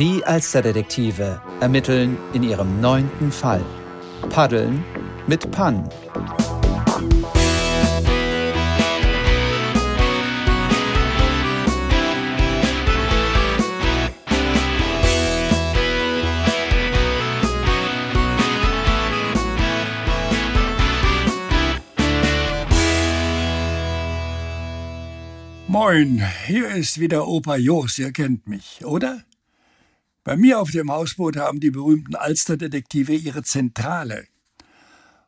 Die Alsterdetektive ermitteln in ihrem neunten Fall. Paddeln mit Pan. Moin, hier ist wieder Opa Jos, ihr kennt mich, oder? Bei mir auf dem Hausboot haben die berühmten Alsterdetektive ihre Zentrale.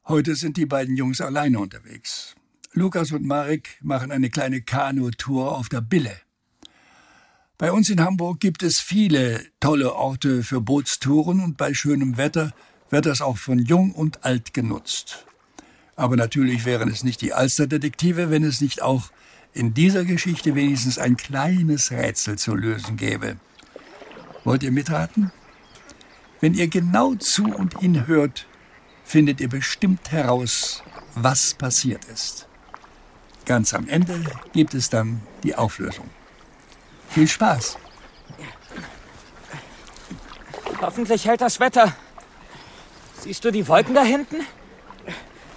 Heute sind die beiden Jungs alleine unterwegs. Lukas und Marek machen eine kleine Kanutour auf der Bille. Bei uns in Hamburg gibt es viele tolle Orte für Bootstouren und bei schönem Wetter wird das auch von jung und alt genutzt. Aber natürlich wären es nicht die Alsterdetektive, wenn es nicht auch in dieser Geschichte wenigstens ein kleines Rätsel zu lösen gäbe. Wollt ihr mitraten? Wenn ihr genau zu und hinhört, findet ihr bestimmt heraus, was passiert ist. Ganz am Ende gibt es dann die Auflösung. Viel Spaß! Hoffentlich hält das Wetter. Siehst du die Wolken da hinten?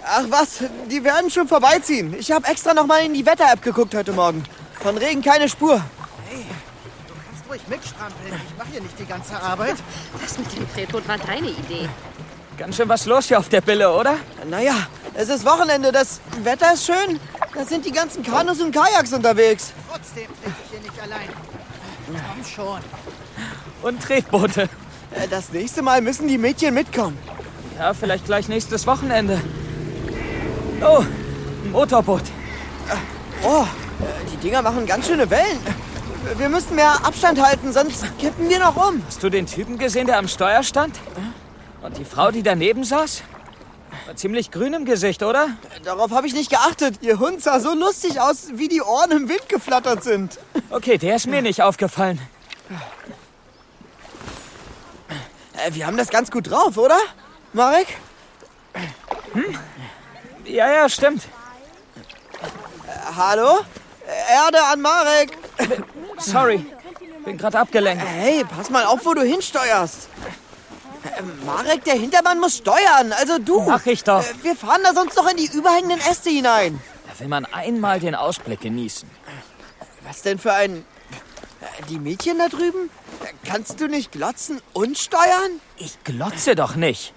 Ach was, die werden schon vorbeiziehen. Ich habe extra noch mal in die Wetter-App geguckt heute Morgen. Von Regen keine Spur. Kannst ruhig mitstrampeln. Ich mache hier nicht die ganze Arbeit. Das mit dem Tretboot war deine Idee. Ganz schön was los hier auf der Bille, oder? Naja, es ist Wochenende, das Wetter ist schön. Da sind die ganzen Kanus und Kajaks unterwegs. Trotzdem trete ich hier nicht allein. Komm schon. Und Tretboote. Äh, Das nächste Mal müssen die Mädchen mitkommen. Ja, vielleicht gleich nächstes Wochenende. Oh, ein Motorboot. Oh, äh, die Dinger machen ganz schöne Wellen. Wir müssen mehr Abstand halten, sonst kippen wir noch um. Hast du den Typen gesehen, der am Steuer stand? Und die Frau, die daneben saß? War ziemlich grün im Gesicht, oder? Darauf habe ich nicht geachtet. Ihr Hund sah so lustig aus, wie die Ohren im Wind geflattert sind. Okay, der ist mir nicht aufgefallen. Äh, Wir haben das ganz gut drauf, oder? Marek? Ja, ja, stimmt. Äh, Hallo? Äh, Erde an Marek. Sorry, bin gerade abgelenkt. Hey, pass mal auf, wo du hinsteuerst. Äh, Marek, der Hintermann muss steuern, also du. Mach ich doch. Äh, Wir fahren da sonst noch in die überhängenden Äste hinein. Da will man einmal den Ausblick genießen. Was denn für ein... Äh, Die Mädchen da drüben? Kannst du nicht glotzen und steuern? Ich glotze doch nicht.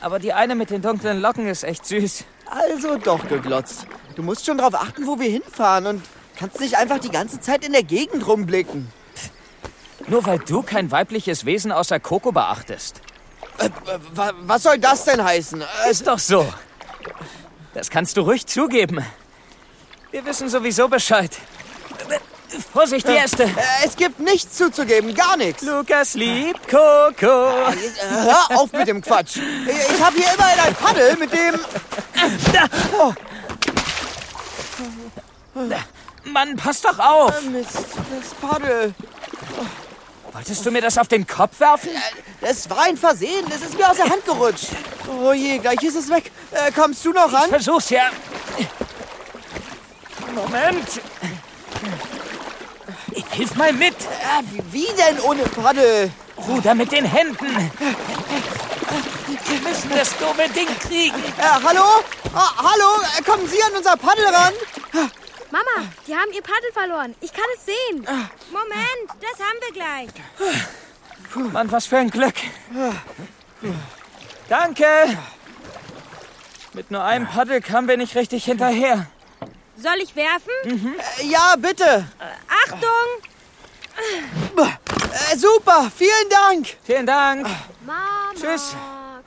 Aber die eine mit den dunklen Locken ist echt süß. Also doch geglotzt. Du musst schon darauf achten, wo wir hinfahren und kannst nicht einfach die ganze Zeit in der Gegend rumblicken. Nur weil du kein weibliches Wesen außer Coco beachtest. Äh, äh, wa- was soll das denn heißen? Äh, Ist doch so. Das kannst du ruhig zugeben. Wir wissen sowieso Bescheid. Vorsicht, die Äste. äh, es gibt nichts zuzugeben, gar nichts. Lukas liebt Coco. Äh, Hör auf mit dem Quatsch. Ich habe hier immerhin ein Paddel, mit dem... Mann, pass doch auf. Mist, das Paddel. Wolltest du mir das auf den Kopf werfen? Es war ein Versehen, es ist mir aus der Hand gerutscht. Oh je, gleich ist es weg. Äh, kommst du noch ran? Versuch's ja. Moment. Hilf mal mit. Äh, wie- denn ohne Paddel? Ruder mit den Händen. Wir müssen das doofe Ding kriegen. Äh, hallo? Ah, hallo? Äh, kommen Sie an unser Paddel ran? Mama, die haben ihr Paddel verloren. Ich kann es sehen. Moment, das haben wir gleich. Mann, was für ein Glück. Danke. Mit nur einem Paddel kamen wir nicht richtig hinterher. Soll ich werfen? Äh, ja, bitte. Achtung! Äh, super, vielen Dank. Vielen Dank. Mama, Tschüss.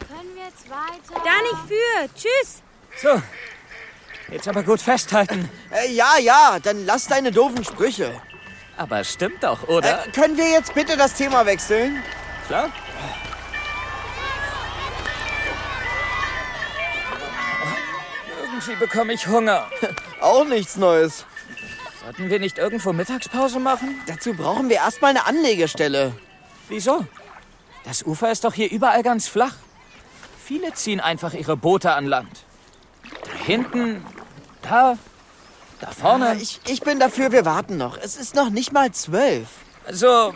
können wir jetzt weiter? Da nicht für. Tschüss. So. Jetzt aber gut festhalten. Äh, ja, ja, dann lass deine doofen Sprüche. Aber stimmt doch, oder? Äh, können wir jetzt bitte das Thema wechseln? Klar. Irgendwie bekomme ich Hunger. Auch nichts Neues. Sollten wir nicht irgendwo Mittagspause machen? Dazu brauchen wir erstmal eine Anlegestelle. Wieso? Das Ufer ist doch hier überall ganz flach. Viele ziehen einfach ihre Boote an Land. Da hinten, da, da Ah, vorne. ich, ich bin dafür, wir warten noch. Es ist noch nicht mal zwölf. Also,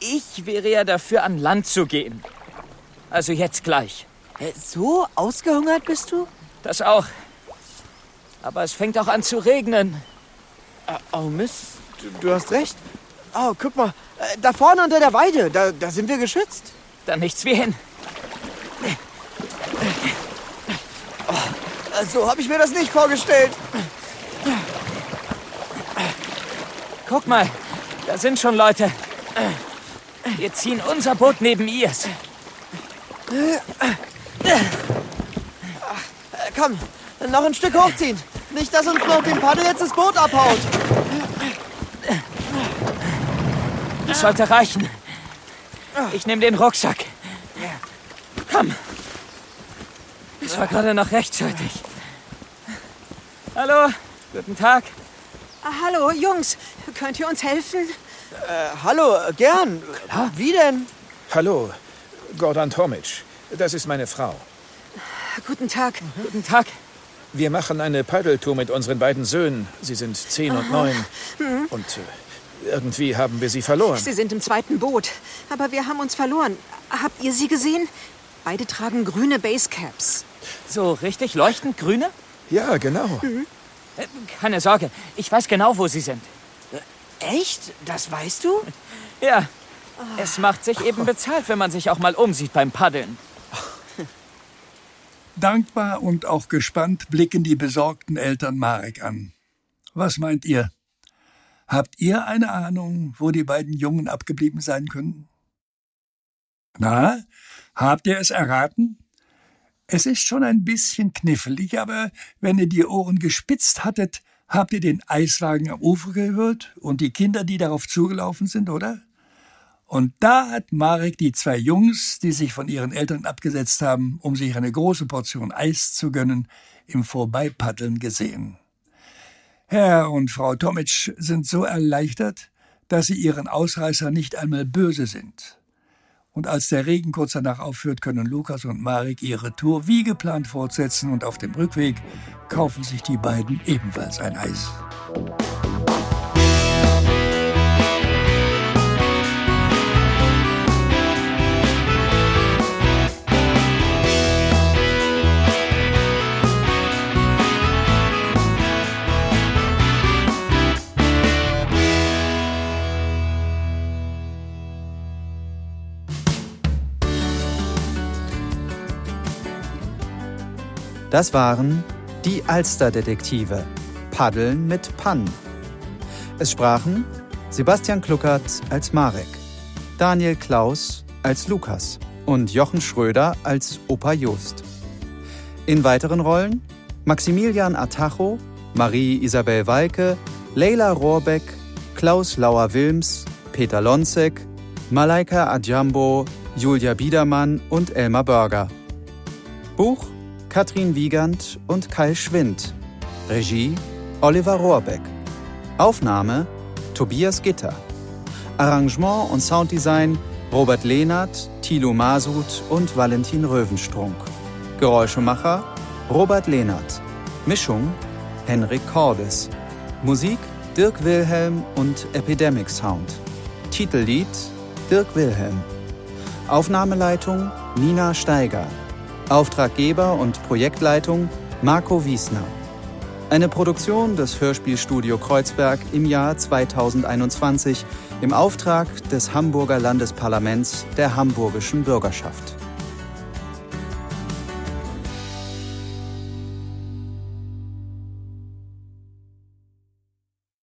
Ich wäre ja dafür, an Land zu gehen. Also jetzt gleich. So ausgehungert bist du? Das auch. Aber es fängt auch an zu regnen. Oh Mist, du, du hast recht. Oh, guck mal, äh, da vorne unter der Weide, da, da sind wir geschützt. Dann nichts wie hin. So habe ich mir das nicht vorgestellt. Guck mal, da sind schon Leute. Wir ziehen unser Boot neben ihrs. Komm, noch ein Stück hochziehen. Nicht, dass uns noch dem Paddel jetzt das Boot abhaut. Das sollte reichen. Ich nehme den Rucksack. Komm. Das war gerade noch rechtzeitig. Hallo, guten Tag. Ah, hallo, Jungs. Könnt ihr uns helfen? Äh, hallo, äh, gern. Wie denn? Hallo, Gordon Tomic. Das ist meine Frau. Guten Tag. Guten Tag. Wir machen eine Paddeltour mit unseren beiden Söhnen. Sie sind zehn und neun. Und äh, irgendwie haben wir sie verloren. Sie sind im zweiten Boot. Aber wir haben uns verloren. Habt ihr sie gesehen? Beide tragen grüne Basecaps. So richtig leuchtend grüne? Ja, genau. Äh, Keine Sorge, ich weiß genau, wo sie sind. Echt? Das weißt du? Ja, es macht sich eben bezahlt, wenn man sich auch mal umsieht beim Paddeln. Dankbar und auch gespannt blicken die besorgten Eltern Marek an. Was meint ihr? Habt ihr eine Ahnung, wo die beiden Jungen abgeblieben sein können? Na, habt ihr es erraten? Es ist schon ein bisschen knifflig, aber wenn ihr die Ohren gespitzt hattet, habt ihr den Eiswagen am Ufer gehört und die Kinder, die darauf zugelaufen sind, oder? Und da hat Marek die zwei Jungs, die sich von ihren Eltern abgesetzt haben, um sich eine große Portion Eis zu gönnen, im Vorbeipaddeln gesehen. Herr und Frau Tomic sind so erleichtert, dass sie ihren Ausreißer nicht einmal böse sind. Und als der Regen kurz danach aufhört, können Lukas und Marek ihre Tour wie geplant fortsetzen und auf dem Rückweg kaufen sich die beiden ebenfalls ein Eis. Das waren die Alsterdetektive. Paddeln mit Pann. Es sprachen Sebastian Kluckert als Marek, Daniel Klaus als Lukas und Jochen Schröder als Opa Just. In weiteren Rollen Maximilian Atacho, Marie Isabel Walke, Leila Rohrbeck, Klaus Lauer-Wilms, Peter Lonzek, Malaika Adjambo, Julia Biedermann und Elmar Börger. Buch Katrin Wiegand und Kai Schwind. Regie Oliver Rohrbeck. Aufnahme Tobias Gitter. Arrangement und Sounddesign Robert Lehnert, Thilo Masud und Valentin Röwenstrunk. Geräuschemacher Robert Lehnert. Mischung Henrik Cordes. Musik Dirk Wilhelm und Epidemic Sound. Titellied Dirk Wilhelm. Aufnahmeleitung Nina Steiger. Auftraggeber und Projektleitung Marco Wiesner. Eine Produktion des Hörspielstudio Kreuzberg im Jahr 2021 im Auftrag des Hamburger Landesparlaments der hamburgischen Bürgerschaft.